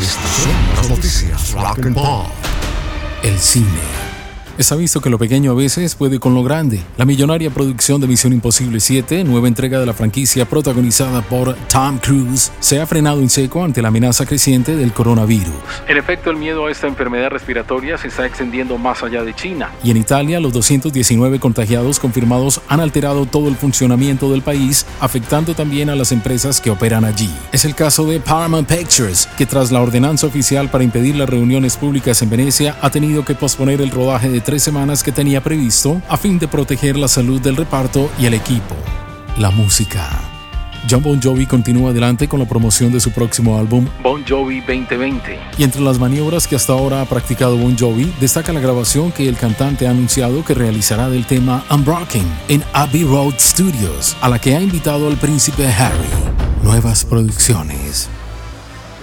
Estas son las noticias Rock and Pop. El cine. Está visto que lo pequeño a veces puede con lo grande. La millonaria producción de Misión Imposible 7, nueva entrega de la franquicia protagonizada por Tom Cruise, se ha frenado en seco ante la amenaza creciente del coronavirus. En efecto, el miedo a esta enfermedad respiratoria se está extendiendo más allá de China. Y en Italia, los 219 contagiados confirmados han alterado todo el funcionamiento del país, afectando también a las empresas que operan allí. Es el caso de Paramount Pictures, que tras la ordenanza oficial para impedir las reuniones públicas en Venecia, ha tenido que posponer el rodaje de tres semanas que tenía previsto a fin de proteger la salud del reparto y el equipo. La música. John Bon Jovi continúa adelante con la promoción de su próximo álbum Bon Jovi 2020. Y entre las maniobras que hasta ahora ha practicado Bon Jovi, destaca la grabación que el cantante ha anunciado que realizará del tema Unbroken en Abbey Road Studios, a la que ha invitado al príncipe Harry. Nuevas producciones.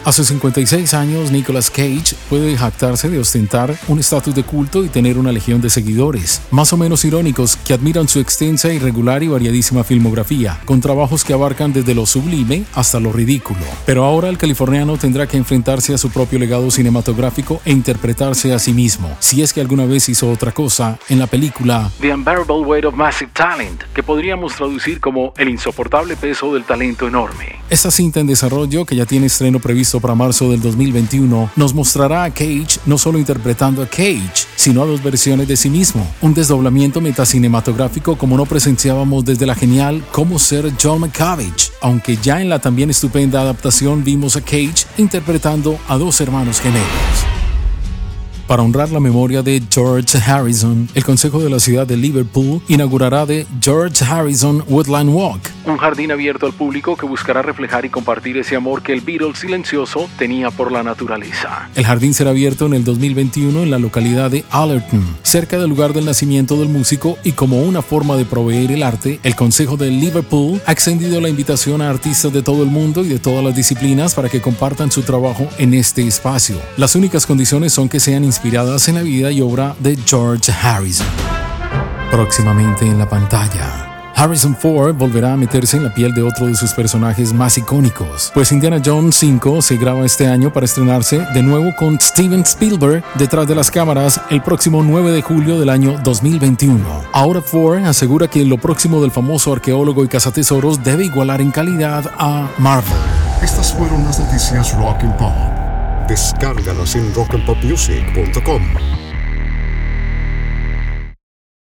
Hace 56 años, Nicolas Cage puede jactarse de ostentar un estatus de culto y tener una legión de seguidores, más o menos irónicos, que admiran su extensa, irregular y variadísima filmografía, con trabajos que abarcan desde lo sublime hasta lo ridículo. Pero ahora el californiano tendrá que enfrentarse a su propio legado cinematográfico e interpretarse a sí mismo, si es que alguna vez hizo otra cosa, en la película The Unbearable Weight of Massive Talent, que podríamos traducir como El insoportable peso del talento enorme. Esta cinta en desarrollo, que ya tiene estreno previsto para marzo del 2021, nos mostrará a Cage no solo interpretando a Cage, sino a dos versiones de sí mismo, un desdoblamiento metacinematográfico como no presenciábamos desde la genial Cómo ser John McCavage, aunque ya en la también estupenda adaptación vimos a Cage interpretando a dos hermanos gemelos. Para honrar la memoria de George Harrison, el Consejo de la Ciudad de Liverpool inaugurará de George Harrison Woodland Walk, un jardín abierto al público que buscará reflejar y compartir ese amor que el Beatle silencioso tenía por la naturaleza. El jardín será abierto en el 2021 en la localidad de Allerton, cerca del lugar del nacimiento del músico y como una forma de proveer el arte, el Consejo de Liverpool ha extendido la invitación a artistas de todo el mundo y de todas las disciplinas para que compartan su trabajo en este espacio. Las únicas condiciones son que sean inspiradas en la vida y obra de George Harrison. Próximamente en la pantalla. Harrison Ford volverá a meterse en la piel de otro de sus personajes más icónicos, pues Indiana Jones 5 se graba este año para estrenarse de nuevo con Steven Spielberg detrás de las cámaras el próximo 9 de julio del año 2021. Ahora Ford asegura que lo próximo del famoso arqueólogo y cazatesoros debe igualar en calidad a Marvel. Estas fueron las noticias Rock and Pop. Descárgalas en rockandpopmusic.com.